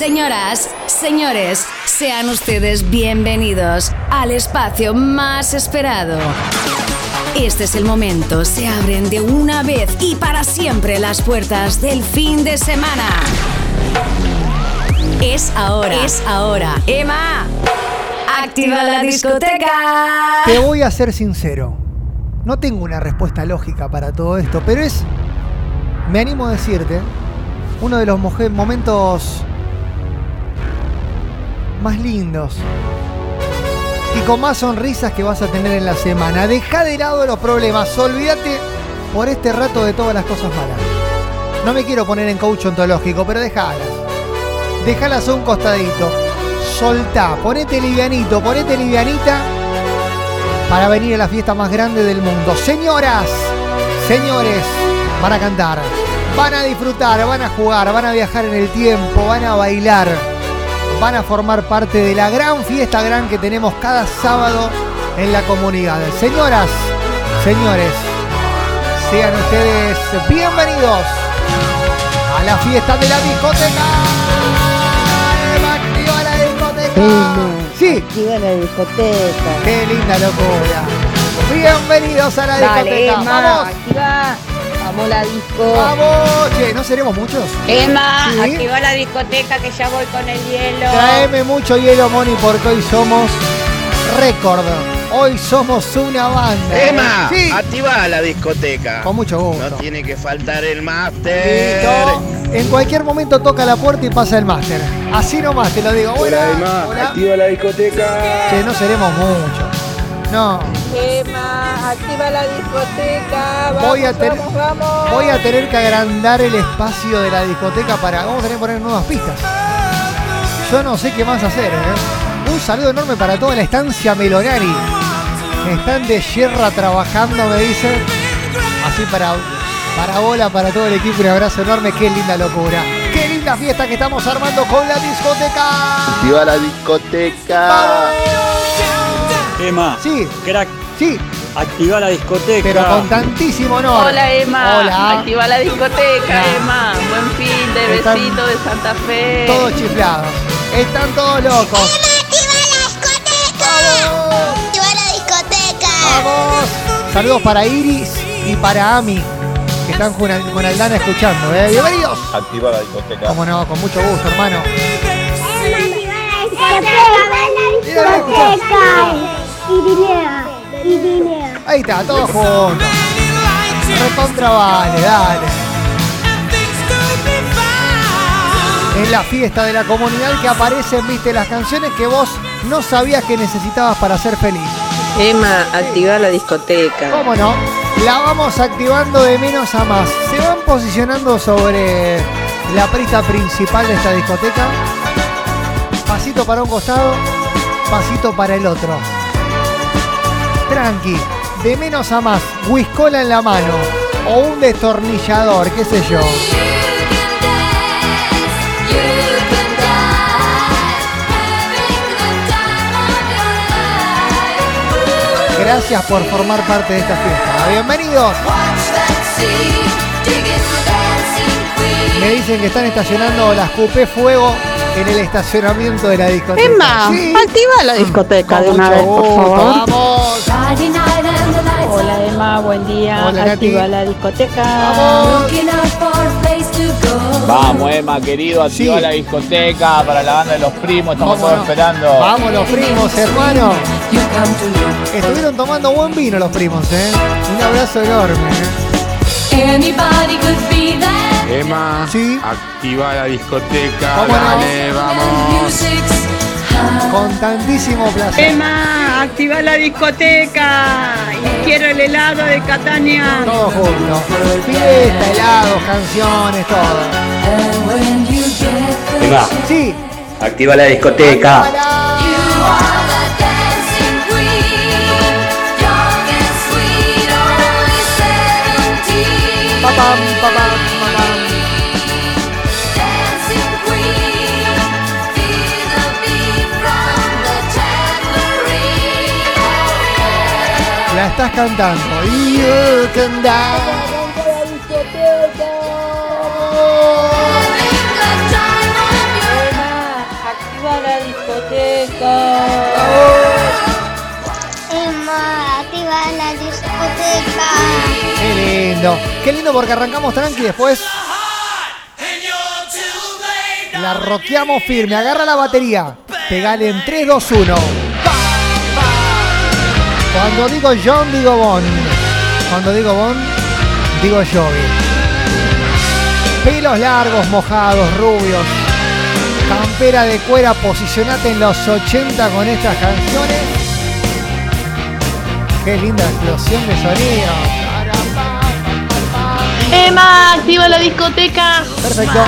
Señoras, señores, sean ustedes bienvenidos al espacio más esperado. Este es el momento, se abren de una vez y para siempre las puertas del fin de semana. Es ahora, es ahora. Emma, activa la discoteca. Te voy a ser sincero. No tengo una respuesta lógica para todo esto, pero es, me animo a decirte, uno de los momentos más lindos y con más sonrisas que vas a tener en la semana. Deja de lado los problemas, olvídate por este rato de todas las cosas malas. No me quiero poner en coach ontológico, pero déjalas. Déjalas a un costadito. Soltá, ponete livianito, ponete livianita para venir a la fiesta más grande del mundo. Señoras, señores, van a cantar, van a disfrutar, van a jugar, van a viajar en el tiempo, van a bailar, van a formar parte de la gran fiesta gran que tenemos cada sábado en la comunidad. Señoras, señores, sean ustedes bienvenidos a la fiesta de la discoteca. Eva, activa la discoteca. Sí, Activa la discoteca. Qué linda locura. Bienvenidos a la Dale, discoteca. Vamos. activa. Vamos la disco. Vamos. Che, ¿no seremos muchos? Emma, Sí. activa la discoteca que ya voy con el hielo. Traeme mucho hielo, Moni, porque hoy somos récord. Hoy somos una banda. Emma, Sí. activa la discoteca. Con mucho gusto. No tiene que faltar el máster. En cualquier momento toca la puerta y pasa el máster. Así nomás te lo digo. Hola, hola. activa la discoteca. Che, no seremos muchos. No. Emma, activa la discoteca. Vamos, Voy a, tener, vamos, vamos. voy a tener que agrandar el espacio de la discoteca para. Vamos a tener que poner nuevas pistas. Yo no sé qué más hacer, ¿eh? Un saludo enorme para toda la estancia Melonari. Están de yerra trabajando, me dicen. Así para, para bola, para todo el equipo. Un abrazo enorme. Qué linda locura. Qué linda fiesta que estamos armando con la discoteca. Activa la discoteca. ¡Vamos! Emma, Sí, crack, sí, activa la discoteca. pero con tantísimo honor. Hola Emma, Hola. activa la discoteca Ah. Emma, buen fin de Están besito de Santa Fe. Todos chiflados. Están todos locos. ¡Vamos! ¡Activa la discoteca! ¡Vamos! Saludos para Iris y para Ami, que están con, con Aldana escuchando. ¿eh? Bienvenidos. Activa la discoteca. Como no, con mucho gusto, hermano. Mira la discoteca. Irinea, Irinea. Ahí está, todos juntos. Recontra vale, dale. En la fiesta de la comunidad que aparecen, viste, las canciones que vos no sabías que necesitabas para ser feliz. Emma, activa la discoteca. ¿Cómo no? La vamos activando de menos a más. Se van posicionando sobre la pista principal de esta discoteca. Pasito para un costado, pasito para el otro. Tranqui, de menos a más, whiskola en la mano o un destornillador, qué sé yo. Gracias por formar parte de esta fiesta. Bienvenidos. Me dicen que están estacionando las Coupé Fuego en el estacionamiento de la discoteca. Emma, Sí. activa la discoteca Con de una vez, por favor. Vamos. Hola Emma, buen día. Hola, Nati. activa la discoteca. Vamos. Vamos, Emma, querido, activa Sí. la discoteca para la banda de los primos, estamos ¿Cómo todos no? esperando. Vamos los primos, hermano. Estuvieron tomando buen vino los primos, ¿eh? Un abrazo enorme. ¿eh? Emma, Sí. activa la discoteca. ¿Cómo no? Dale, vamos. Con tantísimo placer. Emma, activa la discoteca. Y quiero el helado de Catania. Todos juntos. Fiesta, helados, canciones, todo. Emma, Sí. activa la discoteca. Estás cantando. You can activa la discoteca. Qué lindo. Qué lindo porque arrancamos tranqui y después. La roqueamos firme. Agarra la batería. Pegale en 3, 2, 1. Cuando digo John, digo Bon. Cuando digo Bon, digo Jovi. Pelos largos, mojados, rubios. Campera de cuera, posicionate en los 80 con estas canciones. Qué linda explosión de sonido. Emma, activa la discoteca. Perfecto.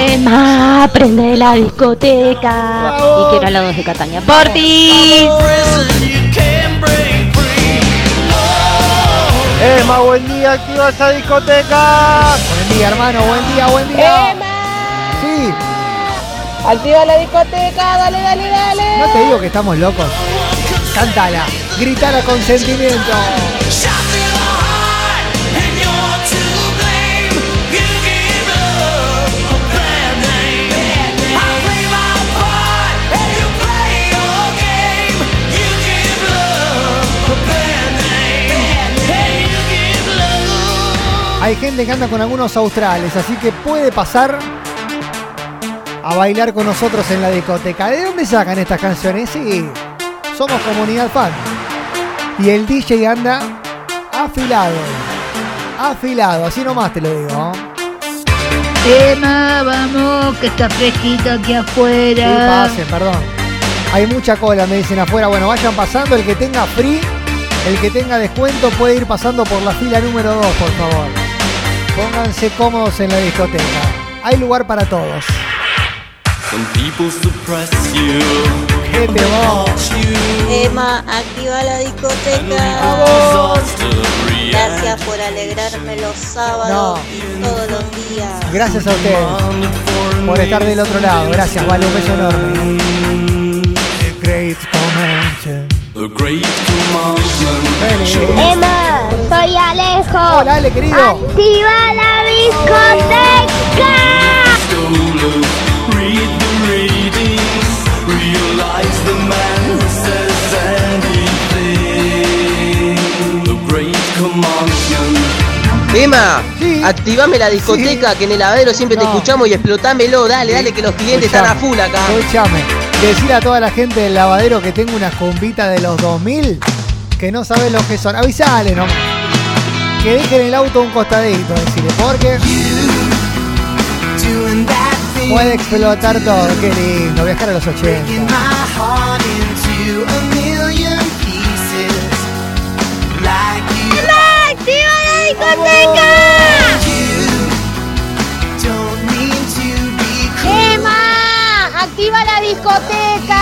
Emma, prende la discoteca. Y quiero helados de Cataña. ¡Portis! Emma, buen día, activa esa discoteca. Buen día, hermano, buen día, buen día. Sí, Activa la discoteca, dale, dale, dale. no te digo que estamos locos. Cántala, gritala con sentimiento. Hay gente que anda con algunos australes, así que puede pasar a bailar con nosotros en la discoteca. ¿De dónde sacan estas canciones? Sí, somos comunidad fan. Y el DJ anda afilado. Afilado, así nomás te lo digo. Emma, vamos, que está fresquito aquí Sí, afuera. pasen, perdón. Hay mucha cola, me dicen afuera. Bueno, vayan pasando. El que tenga free, el que tenga descuento puede ir pasando por la fila número 2, por favor. Pónganse cómodos en la discoteca. Hay lugar para todos. ¿Qué te Emma, activa la discoteca. Gracias por alegrarme los sábados y todos los días. Gracias a ustedes por estar del otro lado. Gracias, vale, un beso enorme. Great Emma, soy Alejo. Hola, Ale, querido. Activa la discoteca. Emma, Sí. activame la discoteca que en el lavadero siempre te escuchamos y explotámelo, dale, dale que los clientes están a full acá. Escuchame. Decir a toda la gente del lavadero que tengo unas compitas de los 2000 que no saben lo que son. Avisale nomás. Que dejen el auto a un costadito, decirle, porque puede explotar todo. Qué lindo, viajar a los 80. Emma, activa la discoteca. Emma, activa la discoteca.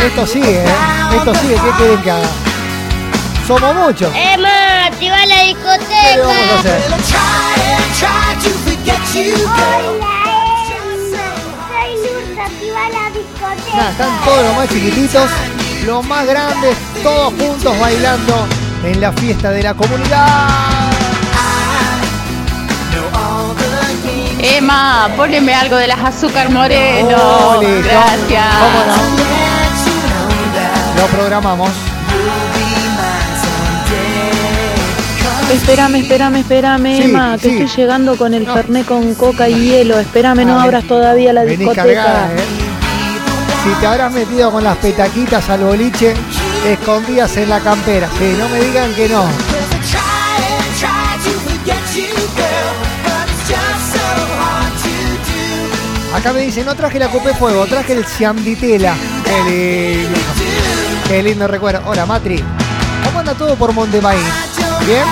Esto sigue, ¿eh? Esto sigue. ¿Qué quieren que haga? Somos muchos. Emma, activa la ¿Qué le vamos a discoteca. hacer? Hola, soy la discoteca. Nada, están todos los más chiquititos, los más grandes, todos juntos bailando en la fiesta de la comunidad. Emma, poneme algo de las azúcar moreno. Oh. Gracias. ¿Cómo no? Lo programamos. Espérame, espérame, espérame, Sí, Emma, que sí. estoy llegando con el No. fernet con coca y hielo. Espérame, no Ah, abras todavía la Vení discoteca. cargada, ¿eh? Si te habrás metido con las petaquitas al boliche, escondidas en la campera. Sí, no me digan que no. Acá me dicen, no traje la Cope Fuego, traje el Cianditela. Qué lindo. Qué lindo recuerdo. Hola, Matri. ¿Cómo anda todo por Montemaíz? ¿Bien?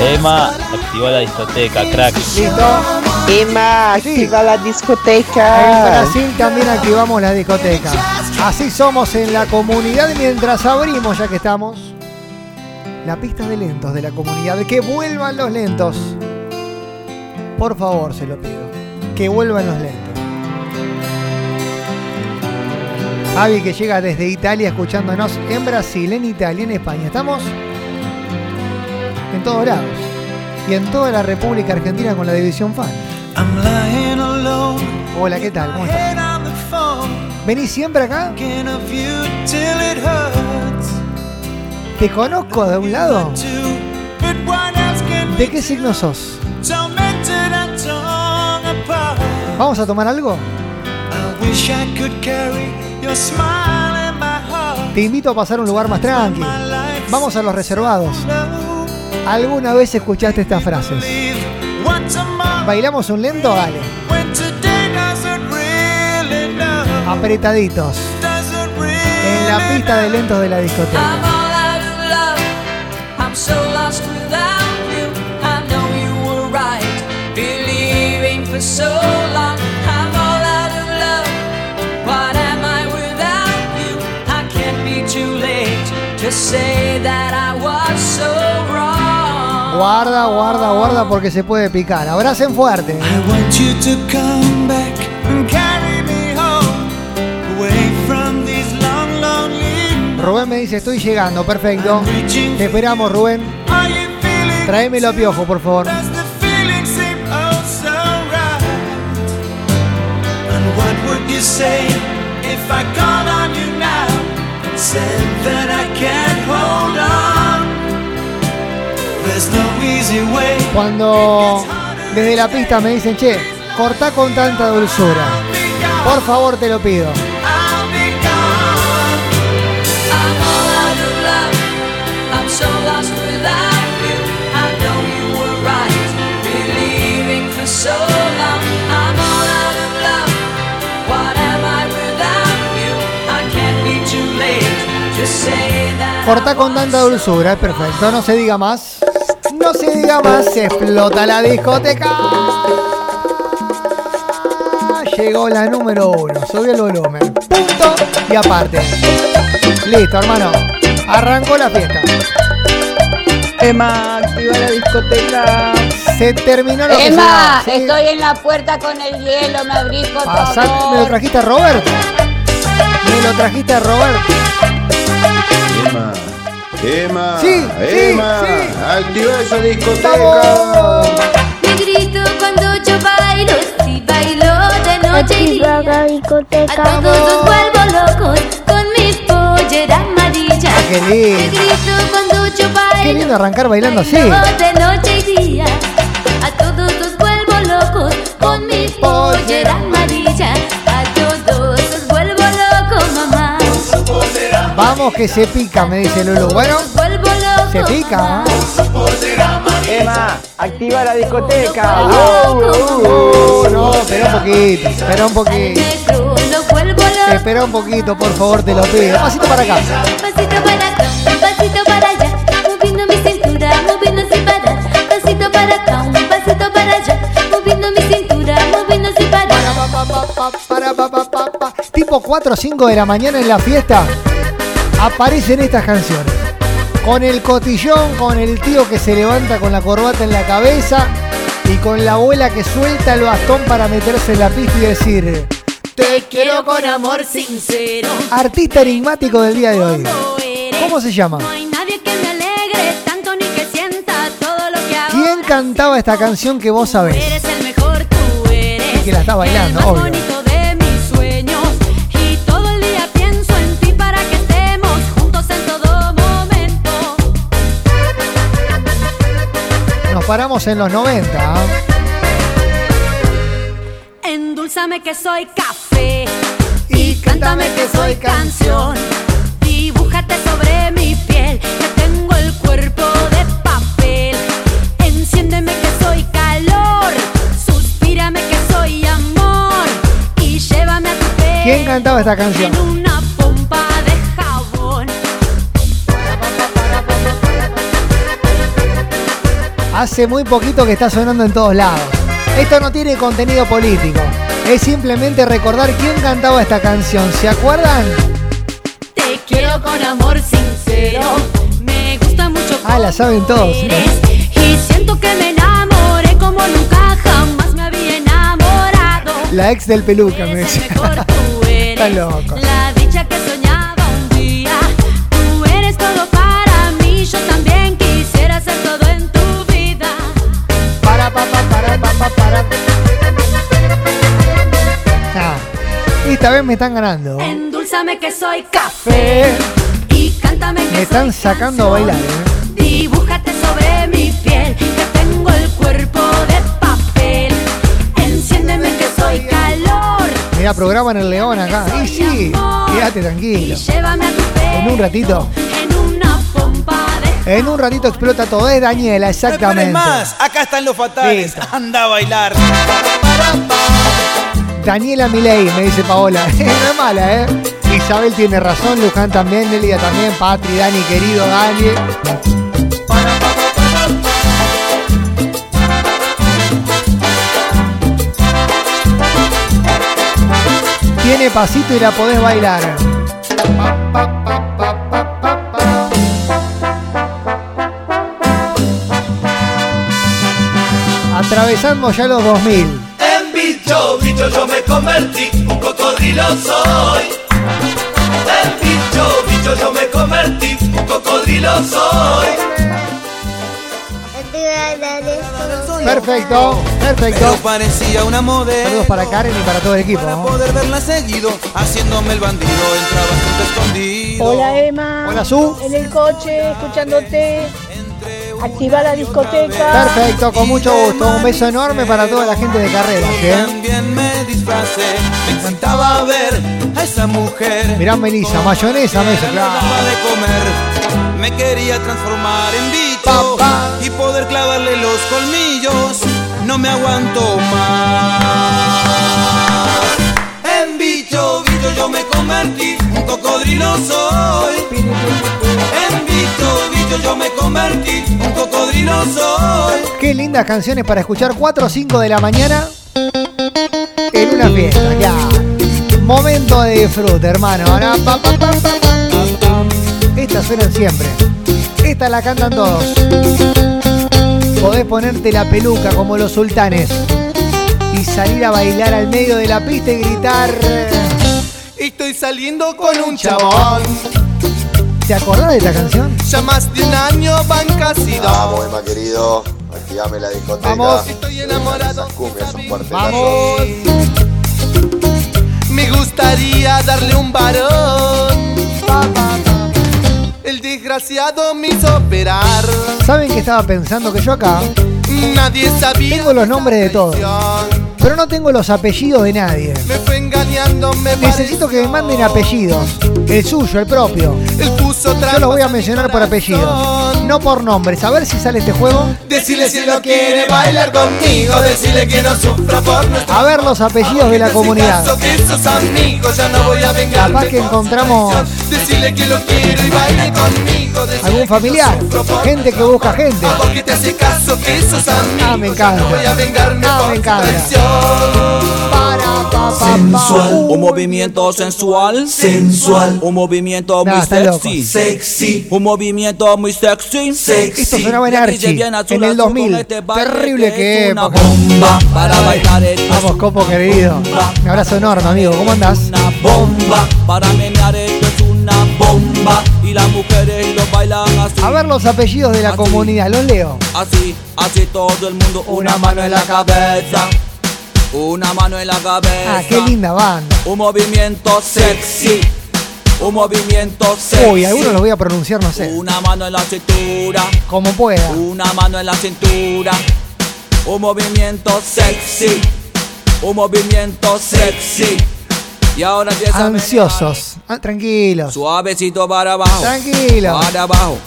Emma, activa la discoteca, crack. ¿Listo? Emma, Sí. activa la En discoteca. Brasil también activamos la discoteca. Así somos en la comunidad mientras abrimos, ya que estamos, la pista de lentos de la comunidad. Que vuelvan los lentos. Por favor, se lo pido. Que vuelvan los lentos. Javi que llega desde Italia escuchándonos en Brasil, en Italia, en España. Estamos en todos lados. y en toda la República Argentina con la División Fan. Hola, ¿qué tal? ¿Cómo estás? ¿Venís siempre acá? ¿Te conozco de un lado? ¿De qué signo sos? ¿Vamos a tomar algo? Te invito a pasar a un lugar más tranquilo. Vamos a los reservados. ¿Alguna vez escuchaste estas frases? ¿Bailamos un lento? Dale. Apretaditos. En la pista de lentos de la discoteca. so long. Guarda, guarda, guarda porque se puede picar. Abracen fuerte. I want you to come back and carry me home away from these long, lonely. Rubén me dice, estoy llegando, perfecto. Te esperamos, Rubén. Tráemelo a piojo, por favor. Oh? And what would you say if I called Cuando desde la pista me dicen, che, cortá con tanta dulzura. Por favor, te lo pido. Cortá con tanta dulzura, es perfecto. No se diga más. No se diga más, se explota la discoteca. Llegó la número uno, subió el volumen. Punto y aparte. Listo, hermano. Arrancó la fiesta. Emma, activa la discoteca. Se terminó lo que Emma, se iba. Sí. estoy en la puerta con el hielo, me abrís por favor. ¿Me lo trajiste a Robert? ¿Me lo trajiste a Robert? Emma, Emma, Sí, sí, Emma, sí. activa esa discoteca. Me grito cuando yo bailo, si bailo de noche y Activa día. la A discoteca. todos los vuelvo locos con mi pollera amarilla. Ah, qué Me lindo. grito cuando yo bailo. Qué lindo arrancar bailando así. bailo de noche y día. A todos los vuelvo locos con mi pollera amarilla. Vamos que se pica, me dice Lulu. Bueno, se pica. ¿eh? Emma, activa la discoteca. Oh, no, espera un poquito, espera un poquito. Espera un poquito, por favor, te lo pido. Pasito para acá. Un pasito para acá, un pasito para allá, moviendo mi cintura, moviendo sin parar. Pasito para acá, un pasito para allá, moviendo mi cintura, moviendo sin parar. Para, pa, pa, pa, pa. Tipo 4 o 5 de la mañana en la fiesta, aparecen estas canciones. Con el cotillón, con el tío que se levanta con la corbata en la cabeza y con la abuela que suelta el bastón para meterse en la pista y decir, Te quiero con amor sincero. artista enigmático del día de hoy. ¿Cómo se llama? No hay nadie que me alegre tanto ni que sienta todo lo que hago. ¿Quién cantaba esta canción que vos sabés? Eres el mejor, tú eres. Y que la está bailando, obvio. Nos paramos en los 90. ¿ah? Endulzame que soy café Y cántame que soy canción. Dibújate sobre mi piel que tengo el cuerpo de papel. Enciéndeme que soy calor. Suspírame que soy amor. Y llévame a tu piel. ¿Quién cantaba esta canción? Hace muy poquito que está sonando en todos lados. Esto no tiene contenido político. Es simplemente recordar quién cantaba esta canción. ¿Se acuerdan? Te quiero con amor sincero. Me gusta mucho. Ah, la saben todos. eres. Y siento que me enamoré como nunca jamás me había enamorado. La ex del peluca me decía. Está loco. Ah, esta vez me están ganando. Endulzame que soy café. Y cántame que Me están soy sacando canción. a bailar, ¿eh? Dibújate sobre mi piel. Que tengo el cuerpo de papel. Enciéndeme que soy calor. Mira, programan el león acá. Y sí, quédate tranquilo. En un ratito en un ratito explota todo. Es Daniela, exactamente. más, acá están los fatales. Anda a bailar. Daniela Milei, me dice Paola. no es mala, ¿eh? Isabel tiene razón, Luján también, Nelia también, Patri, Dani, querido Dani. Tiene pasito y la podés bailar. Atravesamos ya los 2000. En bicho, bicho yo me convertí, un cocodrilo soy. En bicho, bicho yo me convertí, un cocodrilo soy. Perfecto, perfecto. Pero parecía una modelo. Saludos para Karen y para todo el equipo. Para poder verla seguido, haciéndome el bandido, entraba escondido. Hola Emma. Hola Su. En el coche, escuchándote. Activa la discoteca. Perfecto, con mucho gusto. Un beso enorme para toda la gente de carrera. ¿eh? También me disfracé, me encantaba ver a esa mujer. Mirá Melissa, mayonesa, mesa, Me daba de comer, me quería transformar en bicho y poder clavarle los colmillos. No me aguanto más. En bicho, bicho yo me convertí, un cocodrilo soy. En bicho, yo me convertí, un cocodrilo soy. Qué lindas canciones para escuchar 4 o 5 de la mañana en una fiesta. Ya. Momento de disfrute, hermano. Estas suenan siempre. Esta la cantan todos. Podés ponerte la peluca como los sultanes y salir a bailar al medio de la pista y gritar. Estoy saliendo con un chabón. ¿Te acordás de esta canción? Ya más de un año van casi dos. Vamos, Emma querido. Activame la discoteca. Vamos. Estoy enamorado. Esas cumbias son cuartelazos. Vamos. Me gustaría darle un varón. El desgraciado me hizo operar. ¿Saben que estaba pensando que yo acá Nadie sabía. tengo los nombres de todos? Pero no tengo los apellidos de nadie. Me fue engañando, me Necesito que me manden apellidos. El suyo, el propio. Yo los voy a mencionar por apellido. No por nombres. A ver si sale este juego. Decirle si lo quiere bailar conmigo. Decirle que no sufra por nuestro A ver los apellidos de la comunidad. amigos ya no voy. Capaz que encontramos Decirle que lo quiero y baile conmigo. Decirle algún familiar. Gente que busca gente. a vos que te hace caso que esos amigos Ah, me encanta. ya no voy a vengarme Ah, me encanta. Sensual, un movimiento sensual, sensual, un movimiento muy sexy, sexy, un movimiento muy sexy, sexy. Esto sonaba en Archie, en el azul 2000. con este Terrible que es una época. bomba para bailar esto es Vamos, Copo querido. Un abrazo enorme, amigo. ¿Cómo andás? una bomba para menear esto es una bomba y las mujeres lo bailan así. A ver los apellidos de la comunidad. Los leo. Así, así todo el mundo, una mano en la cabeza, una mano en la cabeza. Ah, qué linda banda. Un movimiento sexy. Un movimiento sexy. Uy, algunos los voy a pronunciar, no sé. Una mano en la cintura. Como pueda. Una mano en la cintura. Un movimiento sexy. Un movimiento sexy. Y ahora empieza Ansiosos. Ah, tranquilos. Suavecito para abajo. Tranquilo. Para abajo.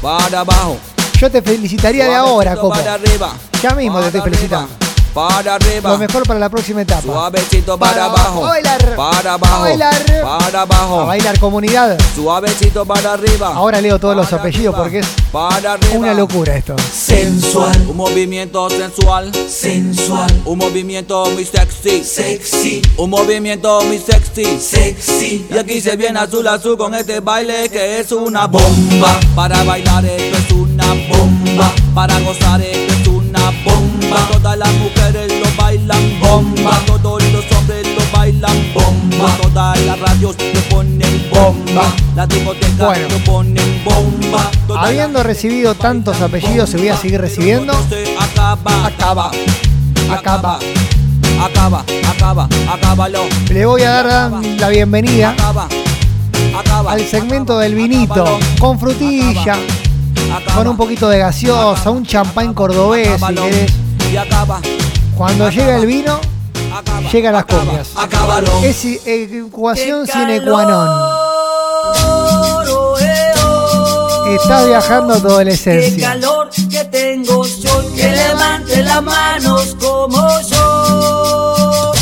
Para abajo. Yo te felicitaría de ahora, Copo. Para arriba. Ya mismo te estoy felicitando. Para arriba. Lo mejor para la próxima etapa. Suavecito para, Para abajo. abajo, bailar. Para abajo. bailar. Para abajo. A bailar comunidad. Suavecito para arriba. Ahora leo todos los apellidos porque es Para arriba. una locura esto. Sensual. Un movimiento sensual. Sensual. Un movimiento muy sexy. Sexy. Un movimiento muy sexy. Sexy. Y aquí se viene azul azul con este baile que es una bomba. Para bailar esto es una bomba. Para gozar esto es una bomba. Todas las mujeres lo bailan bomba. Todos los hombres lo bailan bomba. Todas las radios lo ponen bomba. Las discotecas Bueno. lo ponen bomba. Todas Habiendo recibido tantos apellidos, se voy a seguir recibiendo. acaba, acaba, acaba, acaba, acaba, acábalo. Le voy a dar la bienvenida Acaba, acaba. al segmento del vinito, con frutilla, con un poquito de gaseosa, un champán cordobés, si querés. Y acaba, Cuando llega el vino, acaba. llegan las copias. Acábalo. Es ecuación sine qua non. Estás viajando a tu Qué adolescencia. calor que tengo yo, que levante las manos como yo.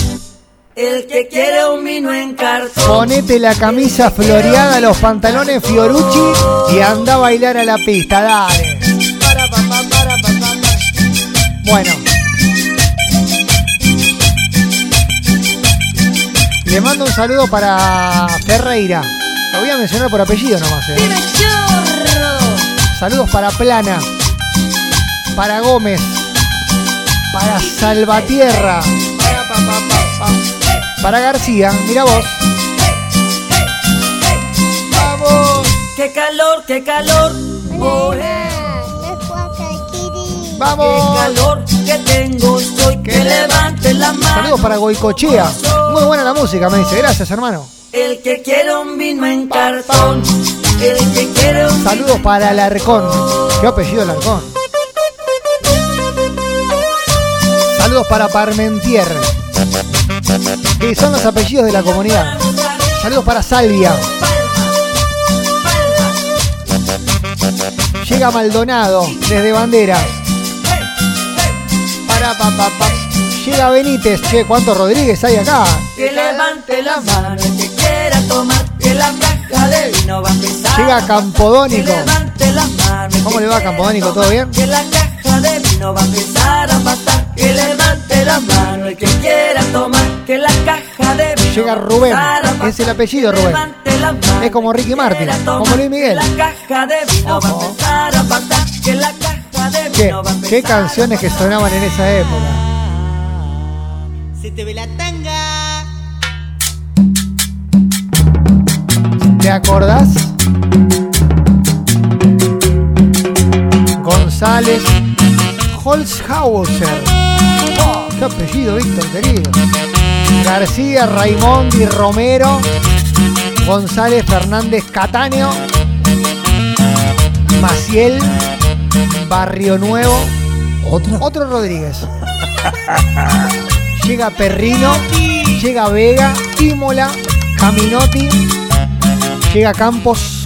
El que quiere un vino en cartón. Ponete la camisa floreada, los pantalones Fiorucci y anda a bailar a la pista, dale. Bueno. Le mando un saludo para Ferreira. Lo voy a mencionar por apellido nomás. eh. Saludos para Plana, para Gómez, para Salvatierra, para García. Mira vos. Vamos. Qué calor, qué calor. Oh, Vamos. Qué calor que tengo yo, que levante las manos. Saludos para Goicochea. Muy buena la música, me dice. Gracias, hermano. El que quiere un vino en cartón. El que quiere un Saludos para Alarcón. ¿Qué apellido Alarcón? Saludos para Parmentier. Que son los apellidos de la comunidad. Saludos para Salvia. Llega Maldonado desde Banderas. Para pa, pa, pa. Llega Benítez. Che, ¿cuántos Rodríguez hay acá? Que levante la mano el que quiera tomar, que la caja de vino va a empezar. Llega Campodónico. Que levante la mano ¿Cómo le va, Campodónico? ¿Todo bien? Que la caja de vino va a empezar a pasar. Que levante la mano el que quiera tomar, que la caja de vino Llega Rubén. Es el apellido Rubén. Es como Ricky Martin. Como Luis Miguel. La caja de vino va a empezar a pasar. Que la caja ¿Qué, qué canciones que sonaban en esa época? Se te ve la tanga. ¿Te acordás? González Holzhauser. Oh, qué apellido, Víctor, querido. García, Raimondi, Romero, González, Fernández, Catáneo, Maciel, Barrio Nuevo, otro, otro Rodríguez. Llega Perrino, llega Vega, Tímola, Caminotti, llega Campos,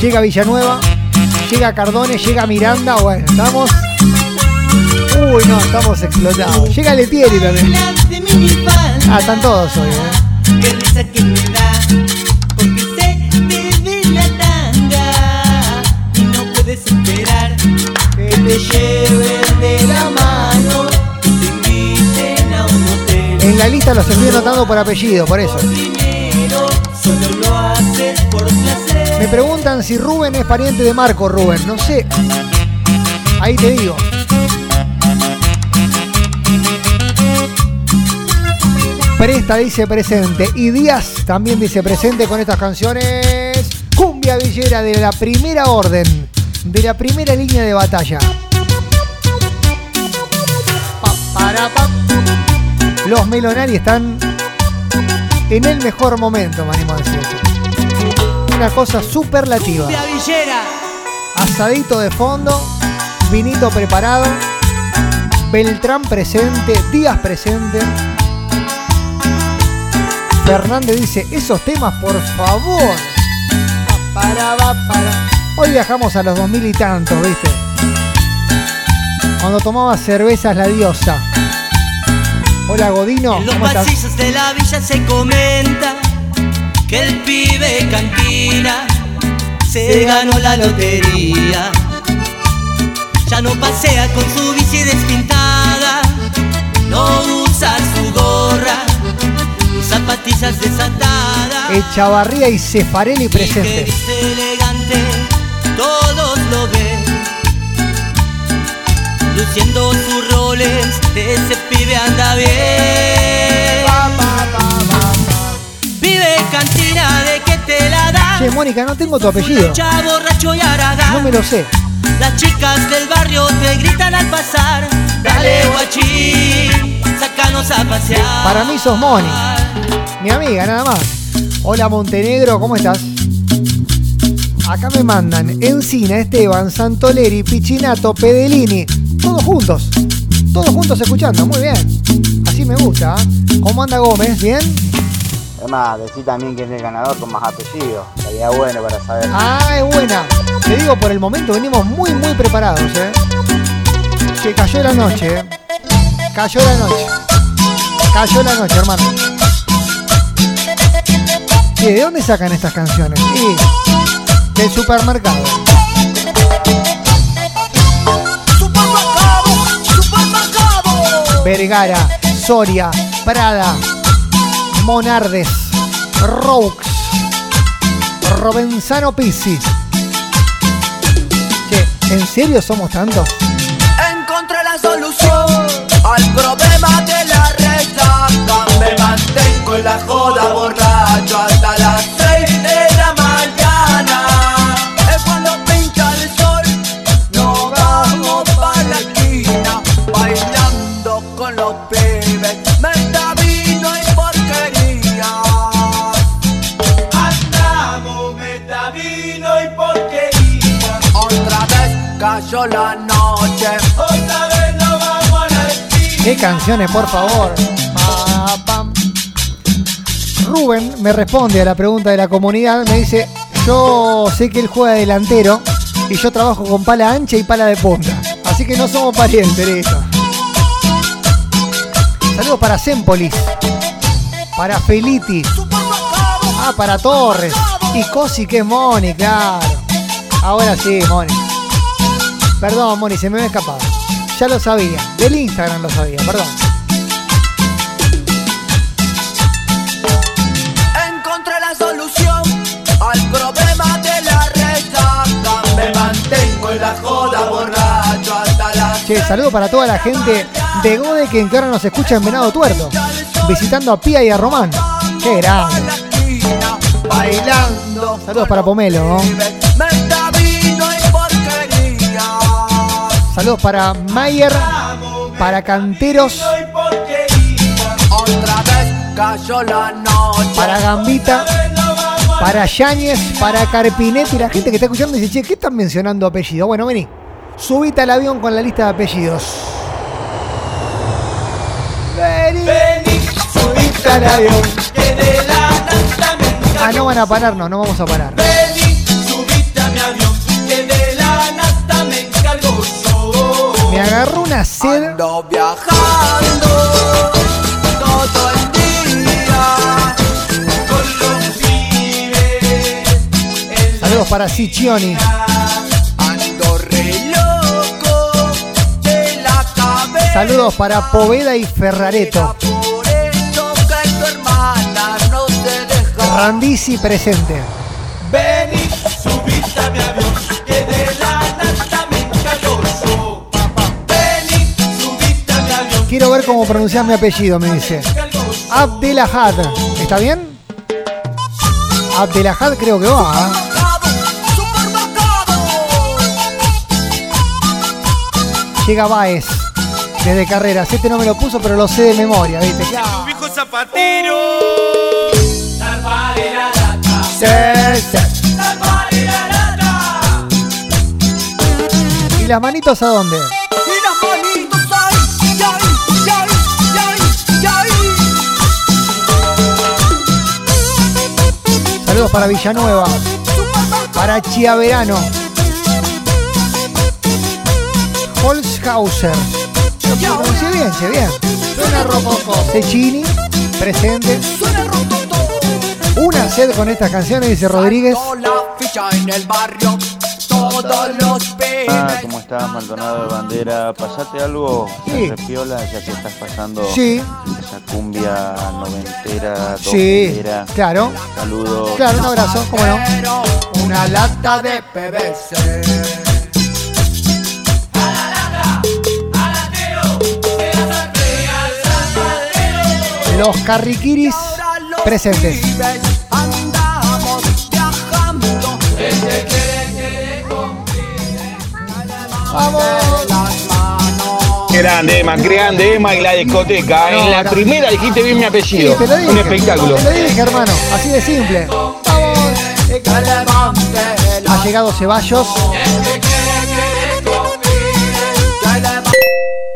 llega Villanueva, llega Cardone, llega Miranda, bueno, estamos. Uy, no, estamos explotados. Llega Letieri también. Ah, están todos hoy, ¿eh? En la lista los estoy anotando por apellido, por eso. Me preguntan si Rubén es pariente de Marco Rubén. No sé. Ahí te digo. Presta dice presente. Y Díaz también dice presente con estas canciones. Cumbia Villera de la primera orden. De la primera línea de batalla. Pa, para, pa. Los Melonari están en el mejor momento, me animo a decir. Una cosa superlativa. Asadito de fondo, vinito preparado, Beltrán presente, Díaz presente. Fernández dice, esos temas, por favor. Para, va, para. Hoy viajamos a los 2000 y tantos, ¿viste? Cuando tomaba cervezas la diosa. Hola Godino, En los pasillos de la villa se comenta que el pibe cantina se ganó la lotería. Ya no pasea con su bici despintada, no usa su gorra, ni zapatillas desatadas. Echavarría y Cefarelli Y que presente. elegante, todos lo ven. Luciendo sus roles, ese pibe anda bien. Pibe cantina de que te la da. Che, Mónica, no tengo tu apellido. Borracho y aragán. No me lo sé. Las chicas del barrio te gritan al pasar. Dale guachín, sácanos a pasear. Para mí sos Moni. Mi amiga, nada más. Hola Montenegro, ¿cómo estás? Acá me mandan Encina, Esteban, Santoleri, Pichinato, Pedelini. Todos juntos. Todos juntos escuchando. Muy bien. Así me gusta. ¿eh? ¿Cómo anda Gómez? ¿Bien? Es más, decí también quién es el ganador con más apellido. Sería bueno para saber. Ah, es buena. Te digo, por el momento venimos muy, muy preparados, ¿eh? Que cayó la noche, ¿eh? Cayó la noche. Cayó la noche, hermano. ¿Qué? ¿De dónde sacan estas canciones? Y del supermercado. Vergara, Soria, Prada, Monardes, Roux, Robenzano Pizzi. Che, ¿en serio somos tantos? Encontré la solución al problema de la resaca. Me mantengo en la joda borracho hasta las ¿Qué canciones, por favor? Rubén me responde a la pregunta de la comunidad. Me dice: Yo sé que él juega delantero y yo trabajo con pala ancha y pala de punta. Así que no somos parientes, listo. Saludos para Sempolis, para Feliti, ah, para Torres y Cosi, que es Moni, claro. Ahora sí, Moni. Perdón, Moni, se me había escapado. Ya lo sabía, del Instagram lo sabía, perdón. Encontré la solución al problema de la resaca. Me mantengo en la joda borracho hasta las Che, saludo para toda la gente de Gode que en que ahora nos escucha en Venado Tuerto, visitando a Pía y a Román. Qué grande. bailando. Saludos para Pomelo. ¿no? Saludos para Mayer, para Canteros, para Gambita, para Yáñez, para Carpinetti. La gente que está escuchando dice, che, ¿qué están mencionando apellidos? Bueno, vení. Subite al avión con la lista de apellidos. Vení. Subite al avión. Ah, no van a pararnos, no vamos a parar. Agarró una sed. Ando viajando todo el día con los pibes. Saludos para Siccioni. Ando re loco de la cabeza. Saludos para Poveda y Ferrareto. Por eso Quiero ver cómo pronunciar mi apellido, me dice. Abdelahad. ¿Está bien? Abdelahad creo que va. ¿ah? Llega Baez desde carreras. Este no me lo puso, pero lo sé de memoria, ¿viste? Claro. Viejo zapatero. ¿Y las manitos a dónde? Saludos para Villanueva. Para Chiaverano. Holzhauser. Lo pronuncié bien, che, bien. Suena rococo. Cecchini, presente. Una sed con estas canciones, dice Rodríguez. La ficha en el barrio. Todos los pibes. Ah, ¿cómo estás, Maldonado de Bandera? ¿Pasate algo? Sí. Repiola, ya que estás pasando Sí. Cumbia noventera, Sí, claro. Saludos. Claro, un abrazo, cómo no. Una lata de PVC. Los carriquiris presentes. Vamos. Grande, Emma, grande, Emma y la discoteca. No, en la no. primera dijiste bien mi Sí, apellido. te lo dije. Un espectáculo. Te lo dije, hermano. Así de simple. Ha llegado Ceballos.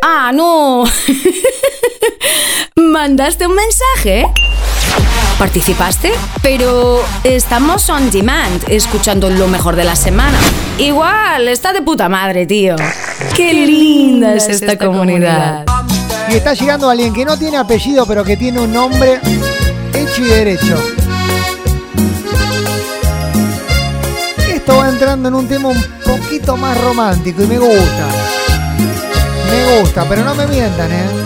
Ah, no. ¿Mandaste un mensaje? ¿Participaste? Pero estamos on demand, escuchando lo mejor de la semana. Igual, está de puta madre, tío. Qué linda es esta comunidad. Y está llegando alguien que no tiene apellido, pero que tiene un nombre hecho y derecho. Esto va entrando en un tema un poquito más romántico y me gusta. Me gusta, pero no me mientan, ¿eh?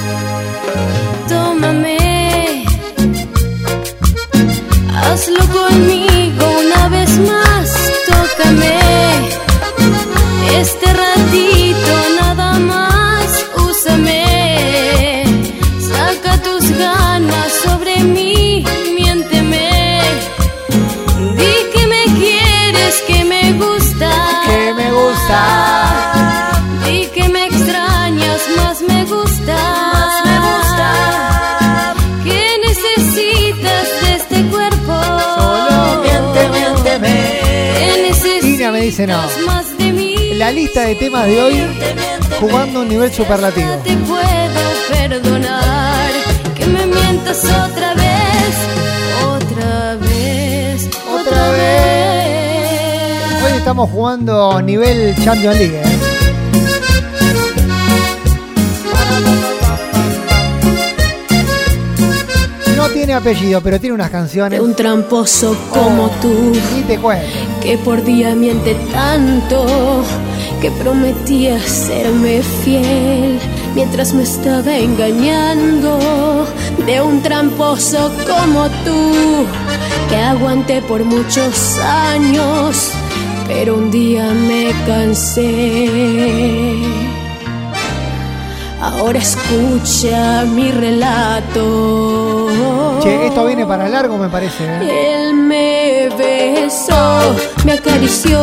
Dice no. La lista de temas de hoy jugando un nivel superlativo. Te puedo perdonar que me mientas otra vez, otra vez, otra vez. Hoy estamos jugando nivel Champions League. ¿eh? No tiene apellido, pero tiene unas canciones. Un tramposo como tú. Ni te cuento. que por día miente tanto, que prometía serme fiel mientras me estaba engañando, de un tramposo como tú, que aguanté por muchos años, pero un día me cansé. Ahora escucha mi relato. Che, esto viene para largo, me parece. ¿eh? Él me besó, me acarició,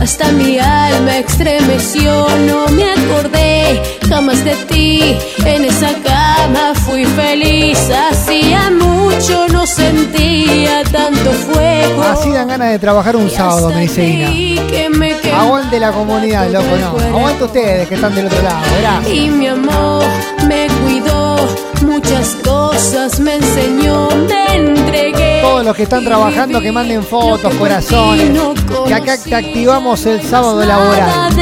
hasta mi alma estremeció. No me acordé jamás de ti, en esa cama fui feliz. Hacía mucho no sentía dan ganas de trabajar un sábado, me dice Ina. Aguante la comunidad, loco, no. Aguante ustedes que están del otro lado, verá. y me amó, me cuidó, muchas cosas me enseñó, me entregué. Todos los que están trabajando que manden fotos, corazones. Que acá te activamos el sábado laboral.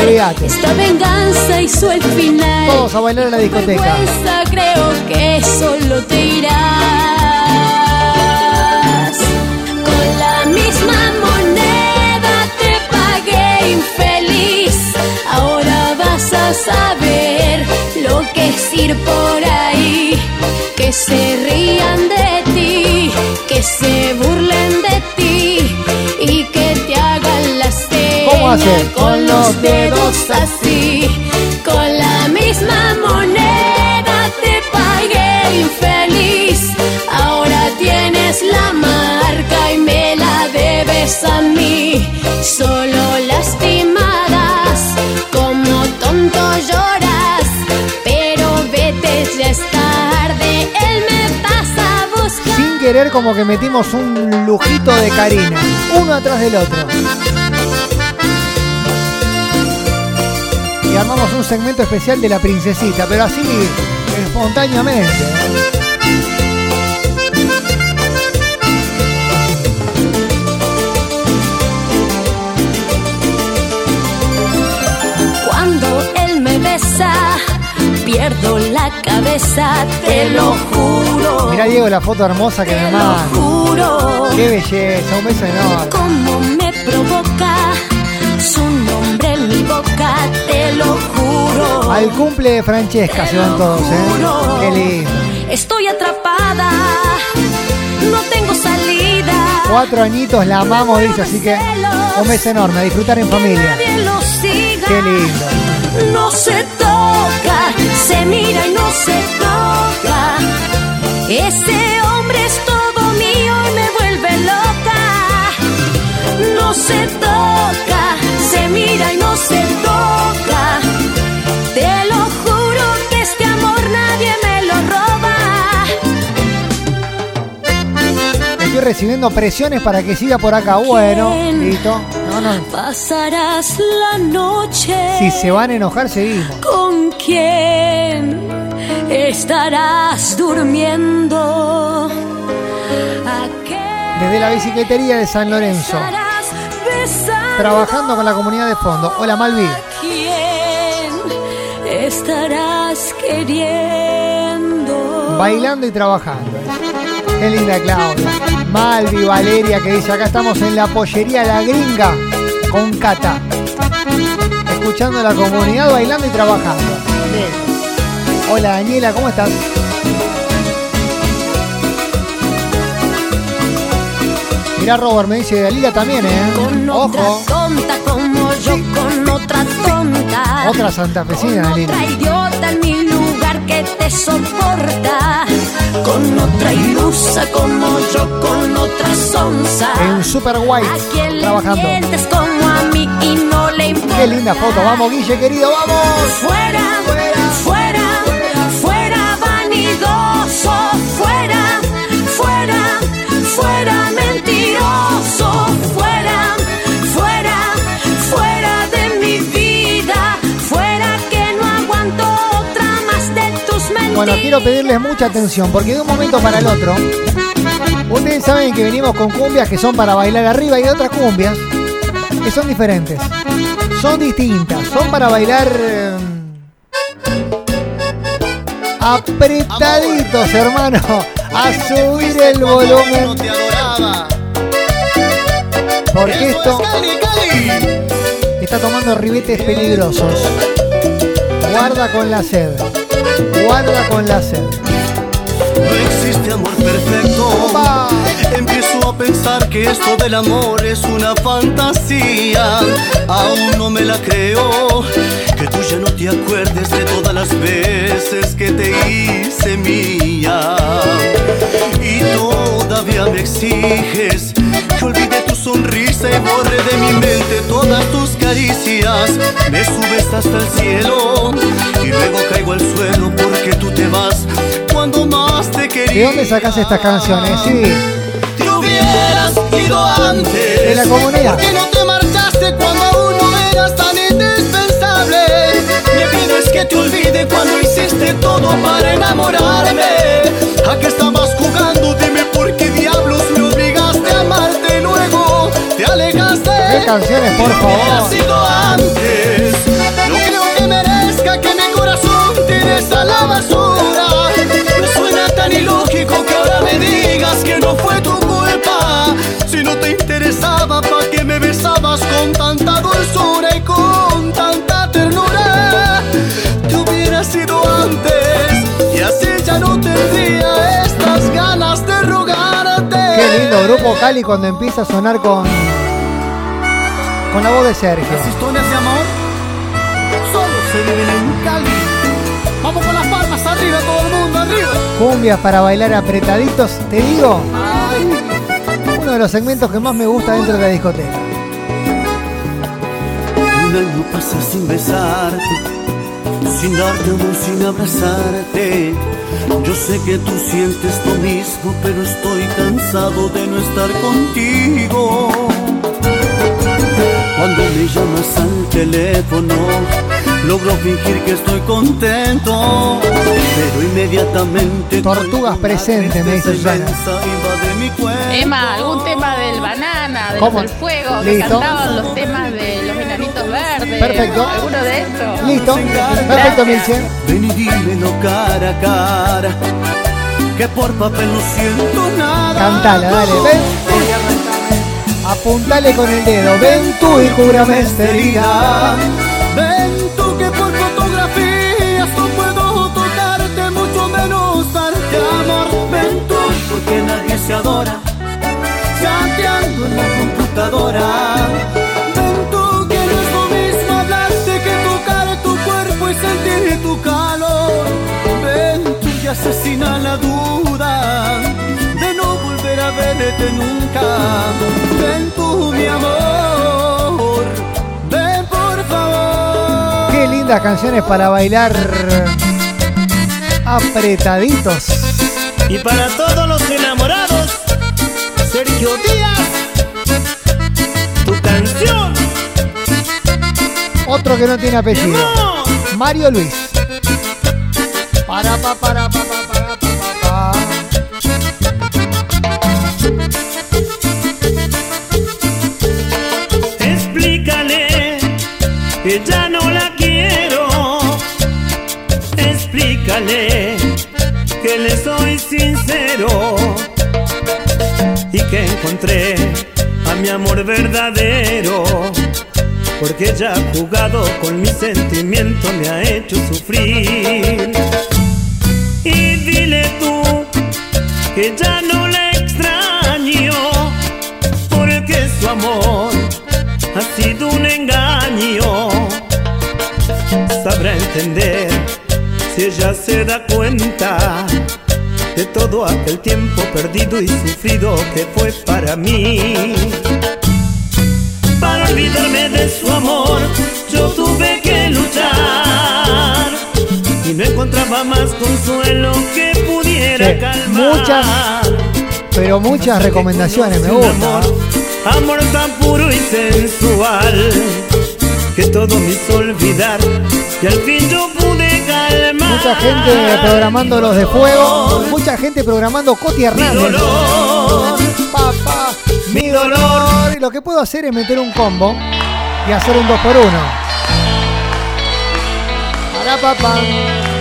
Olvídate. Esta venganza hizo el final. Todos a bailar en la discoteca. Creo que solo te irás. Vas a saber lo que es ir por ahí. Que se rían de ti, que se burlen de ti y que te hagan la seña con los dedos así. Con la misma moneda te pagué infeliz. Ahora tienes la marca y me la debes a mí. Solo lastimadas, lloras. Pero vete, ya tarde. Él me pasa buscar. Sin querer como que metimos un lujito de Karina. Uno atrás del otro. Y armamos un segmento especial de la princesita, pero así espontáneamente. Besa, pierdo la cabeza, te lo juro. Mirá Diego la foto hermosa que me Te lo manda. juro. Qué belleza, un beso enorme. Cómo me provoca su nombre en mi boca, te lo juro. Al cumple de Francesca se van todos, ¿eh? Qué lindo. Estoy atrapada, no tengo salida. Cuatro añitos, la amamos, dice, así que un beso enorme, a disfrutar en familia. Qué lindo no se toca, se mira y no se toca. Ese hombre es todo mío y me vuelve loca. No se toca, se mira y no se toca. Te lo juro que este amor nadie me lo roba. Estoy recibiendo presiones para que siga por acá. Bueno, listo. No, no. Pasarás la noche si se van a enojar, seguimos. ¿Con quién estarás durmiendo? ¿A qué Desde la bicicletería de San Lorenzo. Trabajando con la comunidad de fondo. Hola, Malvi. ¿Quién estarás queriendo? Bailando y trabajando. Qué linda Claudia. Malvi, Valeria, que dice, acá estamos en la pollería La Gringa con Cata. Escuchando a la comunidad, bailando y trabajando. Bien. Hola Daniela, ¿cómo estás? Mirá Robert, me dice Dalila también, ¿eh? Con otra Ojo. tonta como yo, con otra tonta. Otra santafesina, Dalila. Otra idiota en mi lugar que te soporta. Con otra ilusa como yo, con otra sonza. En Super White, trabajando. como a mí y no importa. Qué linda foto. Vamos, Guille, querido, vamos. Fuera, fuera, fuera, vanidoso. Fuera, fuera, fuera, mentiroso. Fuera, fuera, fuera de mi vida. Fuera que no aguanto otra más de tus mentiras. Bueno, quiero pedirles mucha atención porque de un momento para el otro, ustedes saben que venimos con cumbias que son para bailar arriba y otras cumbias que son diferentes, son distintas, son para bailar eh, apretaditos, hermano, a subir el volumen. Porque esto está tomando ribetes peligrosos. Guarda con la sed. Guarda con la sed. Existe amor perfecto. Empiezo a pensar que esto del amor es una fantasía. Aún no me la creo. Que tú ya no te acuerdes de todas las veces que te hice mía. Y todavía me exiges que olvide tu sonrisa y borre de mi mente todas tus caricias. Me subes hasta el cielo y luego caigo al suelo porque tú te vas cuando más te quería. ¿De dónde sacas estas canciones? Sí. Te hubieras ido antes. De la comunidad. ¿Por qué no te marchaste cuando aún no eras tan indispensable? Me pides que te olvide cuando hiciste todo para enamorarme. ¿A qué estabas jugando? Dime por qué diablos me obligaste a amarte luego te alejaste. ¿Qué canciones, por favor? Hubieras sido antes. No creo que merezca que mi corazón tires a la grupo Cali cuando empieza a sonar con con la voz de Sergio. Las historias de amor solo se viven en Cali. Vamos con las palmas arriba, todo el mundo arriba. Cumbias para bailar apretaditos, te digo. Uno de los segmentos que más me gusta dentro de la discoteca. Un año pasa sin besarte, sin darte amor, sin abrazarte. Yo sé que tú sientes lo mismo, pero estoy cansado de no estar contigo. Cuando me llamas al teléfono, logro fingir que estoy contento, pero inmediatamente Tortugas presentes, me dice Susana. Emma, algún tema del banana, de ¿Cómo? del fuego, que cantaban los temas Perfecto. ¿Alguno de estos? Listo. Perfecto, Milce. Ven y dímelo cara a cara, que por papel no siento nada. Cantala, dale. Ven. Apuntale con el dedo. Ven tú y cúbrame esta herida. Ven tú que por fotografías no puedo tocarte, mucho menos darte amor. Ven tú porque nadie se adora, chateando en la computadora. Asesina la duda de no volver a verte nunca. Ven tú mi amor, ven por favor. Qué lindas canciones para bailar apretaditos. Y para todos los enamorados, Sergio Díaz. Tu canción. Otro que no tiene apellido. Mario Luis. Para pa para pa encontré a mi amor verdadero. Porque ella ha jugado con mis sentimientos, me ha hecho sufrir. Y dile tú que ya no la extraño, porque su amor ha sido un engaño. Sabrá entender si ella se da cuenta de todo aquel tiempo perdido y sufrido que fue para mí. Para olvidarme de su amor, yo tuve que luchar y no encontraba más consuelo que pudiera Che, calmar. muchas, pero muchas recomendaciones me gustan. Amor tan puro y sensual que todo me hizo olvidar y al fin yo pude. Mucha gente programando los de fuego. Mucha gente programando Coti Hernández. Papá, mi dolor. Y lo que puedo hacer es meter un combo y hacer un 2 por 1 Para papá.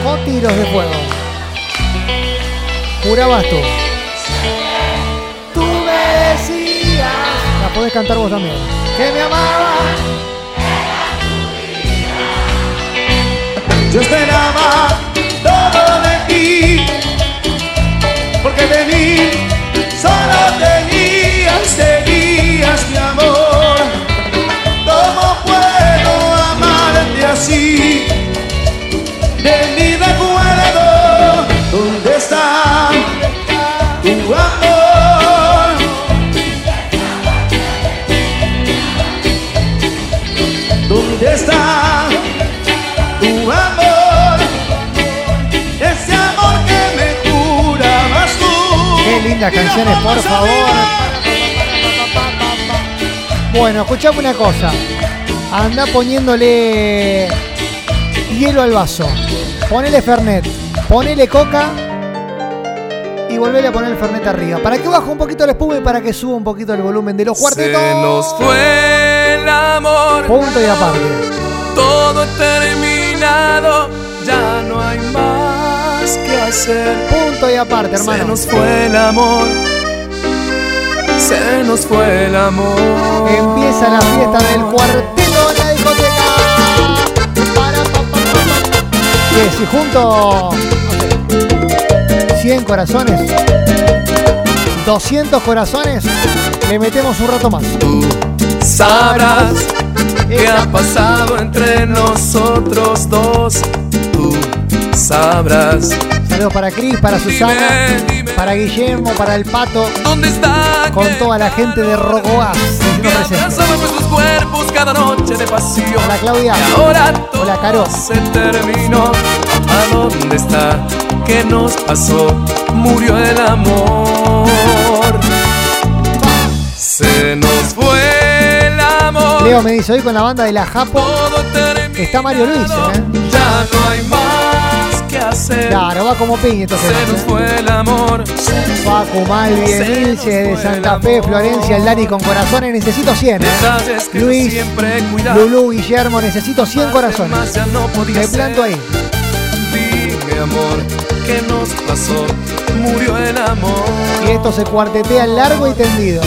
Coti y los de fuego. Jurabas tú. Tú me decías. La podés cantar vos también. Que me amaba. Yo esperaba todo de ti, porque de lindas canciones, por favor. Bueno, escuchame una cosa. Anda poniéndole hielo al vaso. Ponele Fernet. Ponele coca. Y volvele a poner el Fernet arriba. Para que baje un poquito la espuma y para que suba un poquito el volumen de los cuartetos. Se nos fue el amor. Punto y aparte. Todo terminado, ya no hay más que hacer. Punto y aparte, hermano. Se nos fue el amor. Se nos fue el amor. Empieza la fiesta del cuarteto en la discoteca. Para, pa, si junto ok, 100 corazones, 200 corazones, le metemos un rato más. Sabrás qué ha pasado entre nosotros dos. Sabrás. Saludos para Cris, para Susana, para Guillermo, para el Pato, ¿Dónde está con toda la gente de Rogoaz. nuestros cuerpos cada noche de pasión? Hola Claudia. Y ahora todo Hola Caro. se terminó. ¿A dónde está? ¿Qué nos pasó? Murió el amor. Se nos fue el amor. Leo me dice hoy con la banda de la Japo está Mario Luis, ¿eh? Ya no hay más que hacer. Claro, va como piña entonces. Se nos fue el amor. Facu, Malvi, Emilce de Santa Fe, Florencia, el Dani con corazones, necesito 100, ¿eh? Luis. Lulú, Guillermo, necesito 100 corazones. Me planto ahí. Dime amor, ¿qué nos pasó? Murió el amor. Y esto se cuartetea largo y tendido.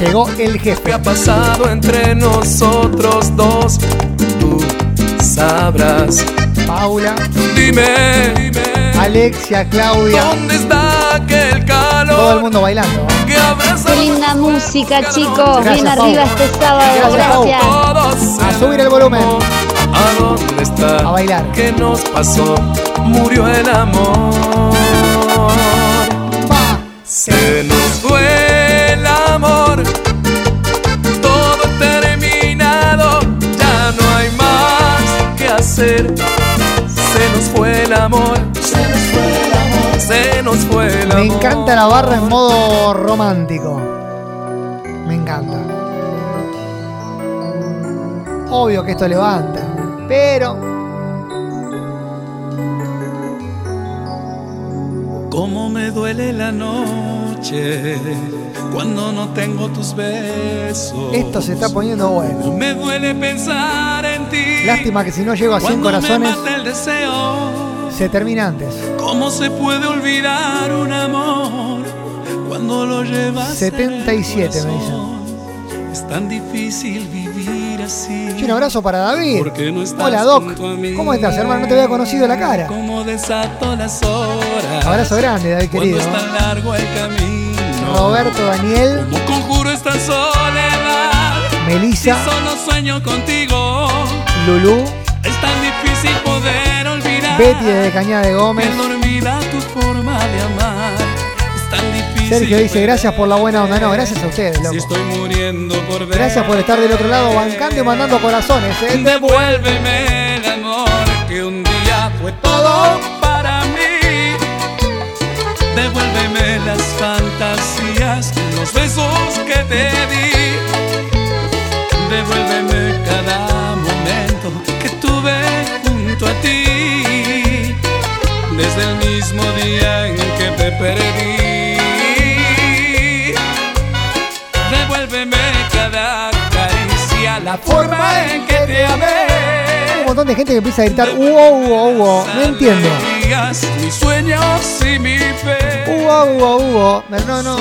Llegó el qué jefe. ha pasado entre nosotros dos. Tú sabrás. Paula, Dime, dime. Alexia, Claudia, ¿Dónde está aquel calor? todo el mundo bailando. abraza Qué linda música, chicos. Gracias, Bien Pau. arriba este sábado. Gracias, Pau. Gracias. A subir el volumen. ¿A dónde está? A bailar. ¿Qué nos pasó? Murió el amor. Se nos fue el amor. Se nos fue el amor. Se nos fue el amor. Me encanta la barra en modo romántico. Me encanta. Obvio que esto levanta. Pero Cómo me duele la noche cuando no tengo tus besos. esto se está poniendo bueno. Me duele pensar en ti. Lástima que si no llego a 100 cuando corazones, me el deseo. se termina antes. ¿Cómo se puede olvidar un amor cuando lo llevas? en el 77 me dicen. Es tan difícil vivir así. Y un abrazo para David. No Hola Doc. ¿Cómo estás, hermano? No te había conocido la cara. Cómo desato las horas. Abrazo grande, David querido. es tan largo el camino. Roberto, Daniel, Como conjuro esta soledad. Melissa, Si solo sueño contigo. Lulú, Es tan difícil poder olvidar. Betty de Cañada de Gómez. Tu forma de amar. Es tan difícil. Sergio dice gracias por la buena onda. No, gracias a ustedes, Si loco. estoy muriendo por ver. Gracias por estar del otro lado bancando y mandando corazones. ¿eh? Devuélveme el amor que un día fue todo. Devuélveme las fantasías, los besos que te di. Devuélveme cada momento que tuve junto a ti. Desde el mismo día en que te perdí. Devuélveme cada caricia, la forma en que te amé. Un montón de gente que empieza a gritar wow, wow, wow. No entiendo. Alegrías, mis sueños y mi fe. Wow, wow, wow. No, no.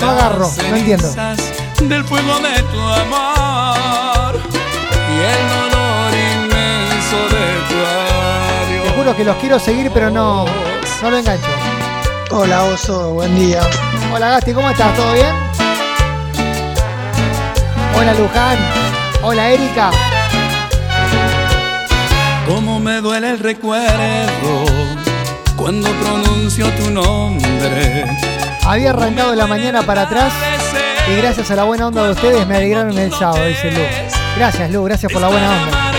No agarro, no entiendo. Del fuego de tu amor y el dolor inmenso de tu adiós. Te juro que los quiero seguir, pero no, no lo engancho. Hola Oso, buen día. Hola Gasti, ¿cómo estás? ¿Todo bien? Hola Luján. Hola Erika. Cómo me duele el recuerdo cuando pronuncio tu nombre. Había arrancado la mañana para atrás y gracias a la buena onda de ustedes me alegraron el sábado, dice Lu. Gracias Lu, gracias por la buena onda.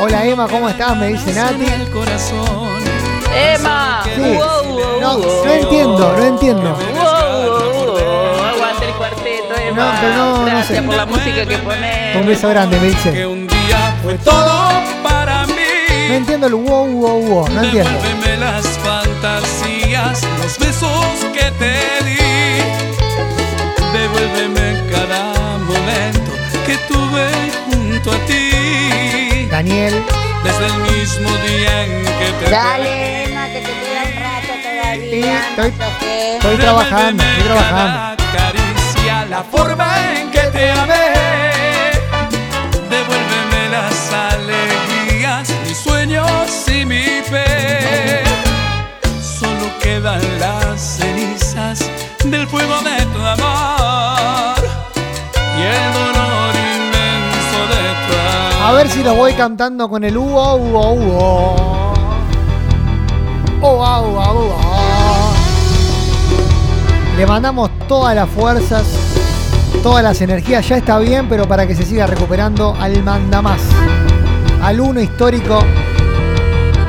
Hola Emma, ¿cómo estás? Me dice Nati. Emma. Sí. Wow, wow, No, wow. no entiendo, no entiendo. Wow, wow, wow. Aguante el cuarteto, Emma. No, pero no, no Gracias sé. por la música que pones. Un beso grande, me dice. Fue todo para mí. No entiendo el wow, wow, wow. No entiendo. Devuélveme las fantasías, los besos que te di. Devuélveme cada momento que tuve junto a ti. Daniel. Desde el mismo día en que te Dale, Emma, que te queda un rato todavía. estoy- no toques. Estoy trabajando, estoy trabajando. caricia, la forma en que te amé. Las alegrías, mis sueños y mi fe. Solo quedan las cenizas del fuego de tu amor y el dolor inmenso de tu amor. A ver si lo voy cantando con el uo, uo, uo. Ua, ua, ua. Le mandamos todas las fuerzas, todas las energías. Ya está bien, pero para que se siga recuperando al mandamás, al uno histórico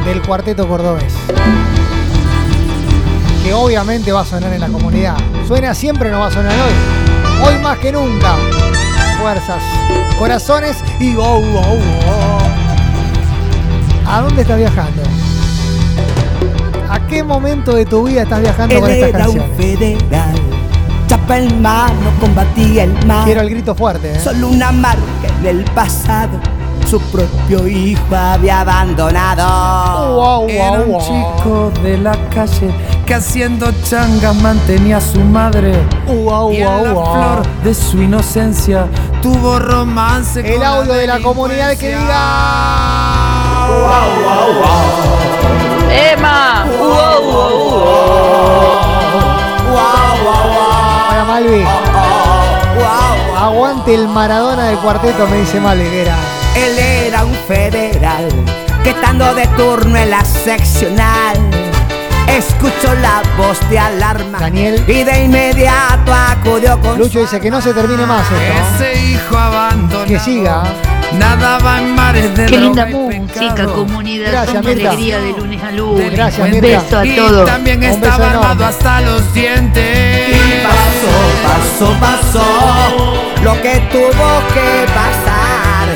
del cuarteto cordobés. Que obviamente va a sonar en la comunidad. Suena siempre, no va a sonar hoy. Hoy más que nunca. Fuerzas, corazones y go, go, go. ¿A dónde estás viajando? ¿A qué momento de tu vida estás viajando con estas canciones? federal, chapa en mano, combatía el mal. Quiero el grito fuerte, ¿eh? Solo una marca en el pasado, su propio hijo había abandonado. Wow, Era un wow. chico de la calle que haciendo changas mantenía a su madre. Wow, y en wow, la wow. flor de su inocencia tuvo romance El con audio de la comunidad que diga. Emma. Wow, wow, Hola Malvi. Aguante el Maradona del cuarteto, me dice Malvi, que era. Él era un federal que estando de turno en la seccional escuchó la voz de alarma Daniel. y de inmediato acudió con Lucho dice que no se termine más esto. Ese hijo abandonado Que siga. Nadaba en mares de Qué linda y música, comunidad. Gracias, alegría de lunes a lunes. Gracias, Un Mirta. beso a Y todos. también Un beso estaba armado hasta los dientes. Y pasó, pasó, pasó lo que tuvo que pasar.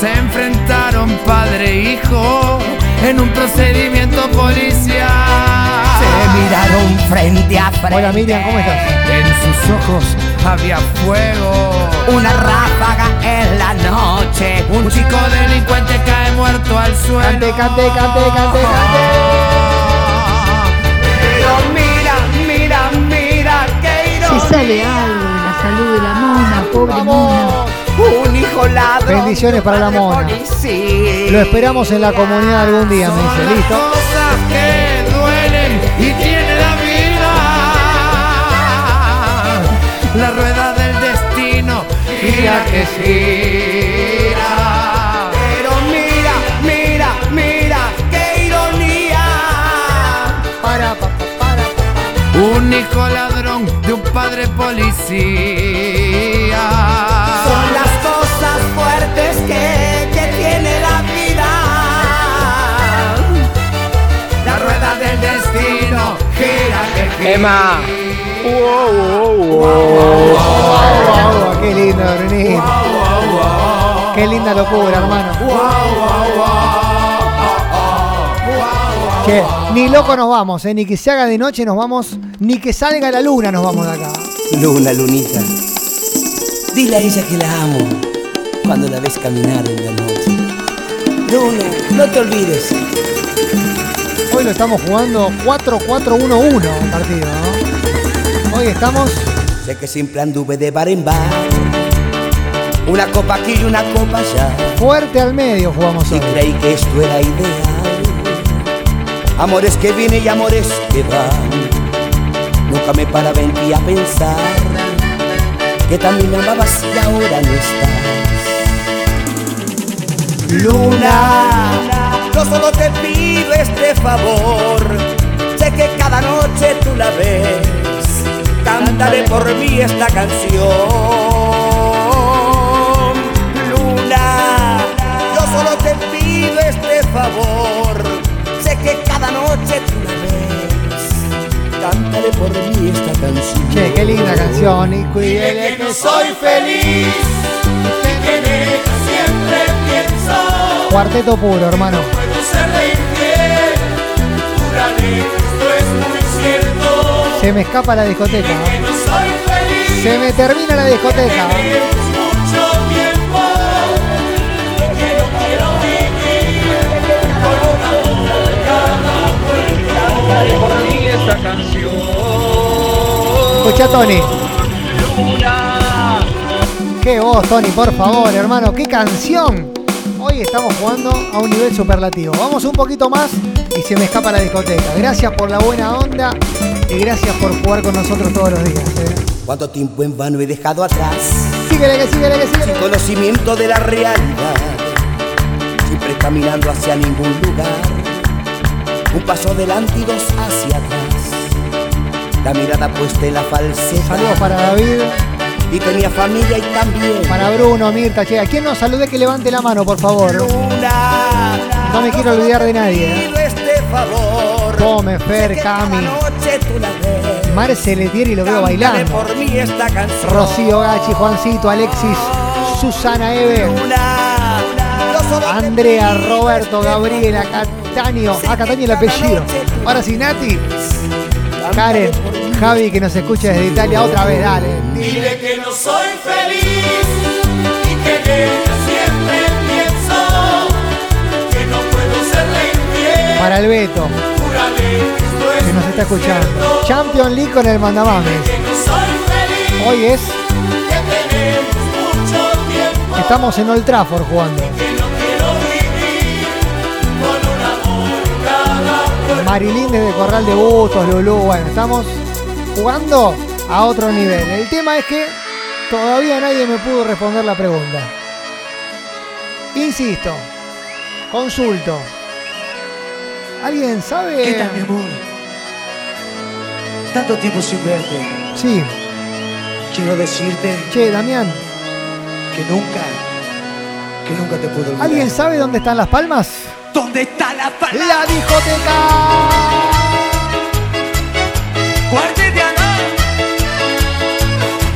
Se enfrentaron padre e hijo en un procedimiento policial. Miraron frente a frente. Hola Miriam, ¿cómo estás? En sus ojos había fuego. Una ráfaga en la noche. Un chico delincuente cae muerto al suelo. Cante, cante, cante, cante, cante. Pero mira, mira, mira, qué ironía. Si sale algo de la salud de la mona, pobre mona. Un hijo ladrón. Bendiciones para la mona. Policía. Lo esperamos en la comunidad algún día, me dice. ¿Listo? Gira que gira. Pero mira, mira, mira, qué ironía. Para, pa, pa, para, pa. Un hijo ladrón de un padre policía. Son las cosas fuertes que, que tiene la vida. La rueda del destino gira que gira. Emma. Guau, guau, qué lindo, Renito. Qué linda locura, hermano. Che, ni loco nos vamos, eh, ni que se haga de noche nos vamos, ni que salga la luna nos vamos de acá. Luna, lunita. Dile a ella que la amo cuando la ves caminar en la noche. Luna, no te olvides. Hoy lo estamos jugando 4-4-1-1 el partido, ¿no? Hoy estamos Sé que siempre anduve de bar en bar. Una copa aquí y una copa allá. fuerte al medio, jugamos Y hoy. creí que esto era ideal. Amores que vienen y amores que van. Nunca me paraba en ti a pensar que también me amabas y ahora no estás. Luna, yo solo te pido este favor. Sé que cada noche tú la ves. Cántale por mí esta canción. Luna, yo solo te pido este favor. Sé que cada noche tú la ves. Cántale por mí esta canción. Che, qué linda canción. Y cuídele que soy feliz y que en ella siempre pienso. Cuarteto puro, hermano. Puedo serle infiel, juraré que Se me escapa la discoteca. Se me termina la discoteca. Escucha, Tony. Qué voz, Tony, por favor, hermano. Qué canción. Hoy estamos jugando a un nivel superlativo. Vamos un poquito más y se me escapa la discoteca. Gracias por la buena onda y gracias por jugar con nosotros todos los días. eh. Cuánto tiempo en vano he dejado atrás. Síguele, que síguele, que síguele. Sin conocimiento de la realidad. Siempre caminando hacia ningún lugar. Un paso adelante y dos hacia atrás. La mirada puesta en la falsedad. Saludos para David, Y tenía familia y también. para Bruno, Mirta. Che, ¿a quién nos salude que levante la mano, por favor? No me quiero olvidar de nadie. Favor. Come, Fer, Cami. noche tú la ves. Marce Letieri lo veo bailando. por mí esta canción. Rocío Gachi, Juancito, Alexis, Susana Eve, Andrea, Roberto, Gabriela, Cataño. Ah, Cataño el apellido. Ahora sí, Nati. Karen, Javi que nos escucha desde Italia otra vez, dale. Dile que no soy feliz Para el Beto, que nos está escuchando. Champion League con el mandamames. Hoy es, estamos en Old Trafford jugando. Marilín desde Corral de Bustos, Lulú, bueno, estamos jugando a otro nivel. El tema es que todavía nadie me pudo responder la pregunta. Insisto, consulto. ¿Alguien sabe? ¿Qué tal, mi amor? Tanto tiempo sin verte. Sí. Quiero decirte. Che, Damián. Que nunca. Que nunca te puedo olvidar. ¿Alguien sabe dónde están las palmas? ¿Dónde está la palma? La discoteca. Cuartetiana.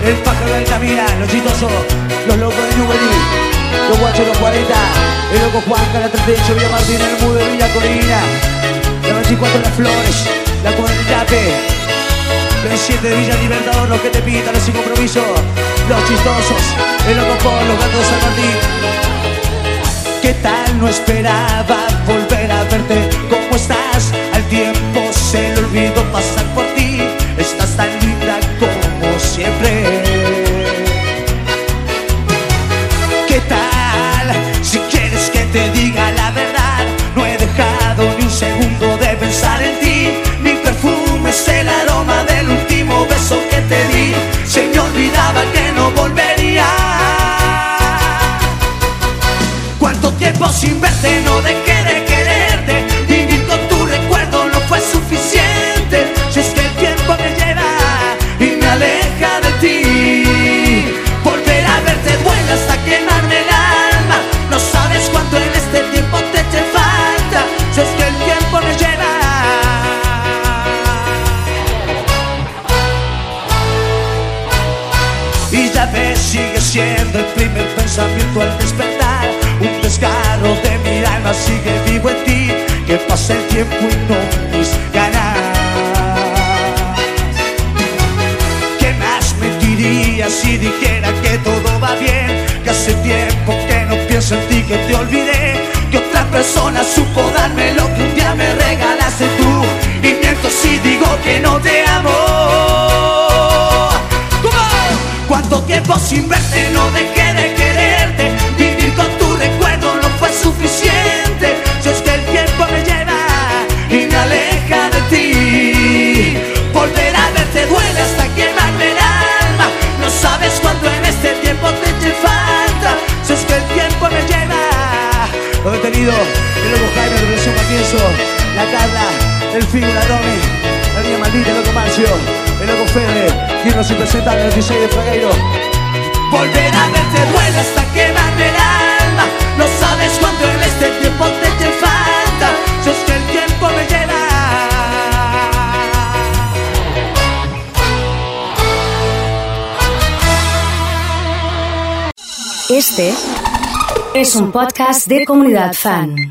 El pájaro de Navidad, los chistosos, los locos de Nuberí los guachos de los 40, el loco Juan, la 38, Villa Martín, el mudo, Villa Corina, 94 Las Flores, la Cuartape, los 7 de Villa Libertador, los que te pitan, los sin compromiso, los chistosos, el Ocopón, los gatos de San Martín. ¿Qué tal? No esperaba volver a verte. ¿Cómo estás? Al tiempo se le olvidó pasar por sin verte no dejé de quererte. Vivir con tu recuerdo no fue suficiente. Si es que el tiempo me lleva y me aleja de ti. Volver a verte duele hasta quemarme el alma. No sabes cuánto en este tiempo te eché falta. Si es que el tiempo me lleva. Y ya ves, sigue siendo el primer pensamiento al despertar. Sigue vivo en ti. Que pasa el tiempo y no mis ganas. ¿Qué más mentiría si dijera que todo va bien? Que hace tiempo que no pienso en ti, que te olvidé. Que otra persona supo darme lo que un día me regalaste tú. Y miento si digo que no te amo. Cuánto tiempo sin verte no dejé Lo detenido, el loco Jaime de Versión Matienzo, la Carla, el Figo, la Romy, la niña maldita, el loco Marcio, el loco Fede, quien nos presenta el 16 de Fragueiro. Volver a verte duele hasta quemarme el alma. No sabes cuánto en este tiempo te eché falta. Si es que el tiempo me lleva. Este es un podcast de comunidad fan.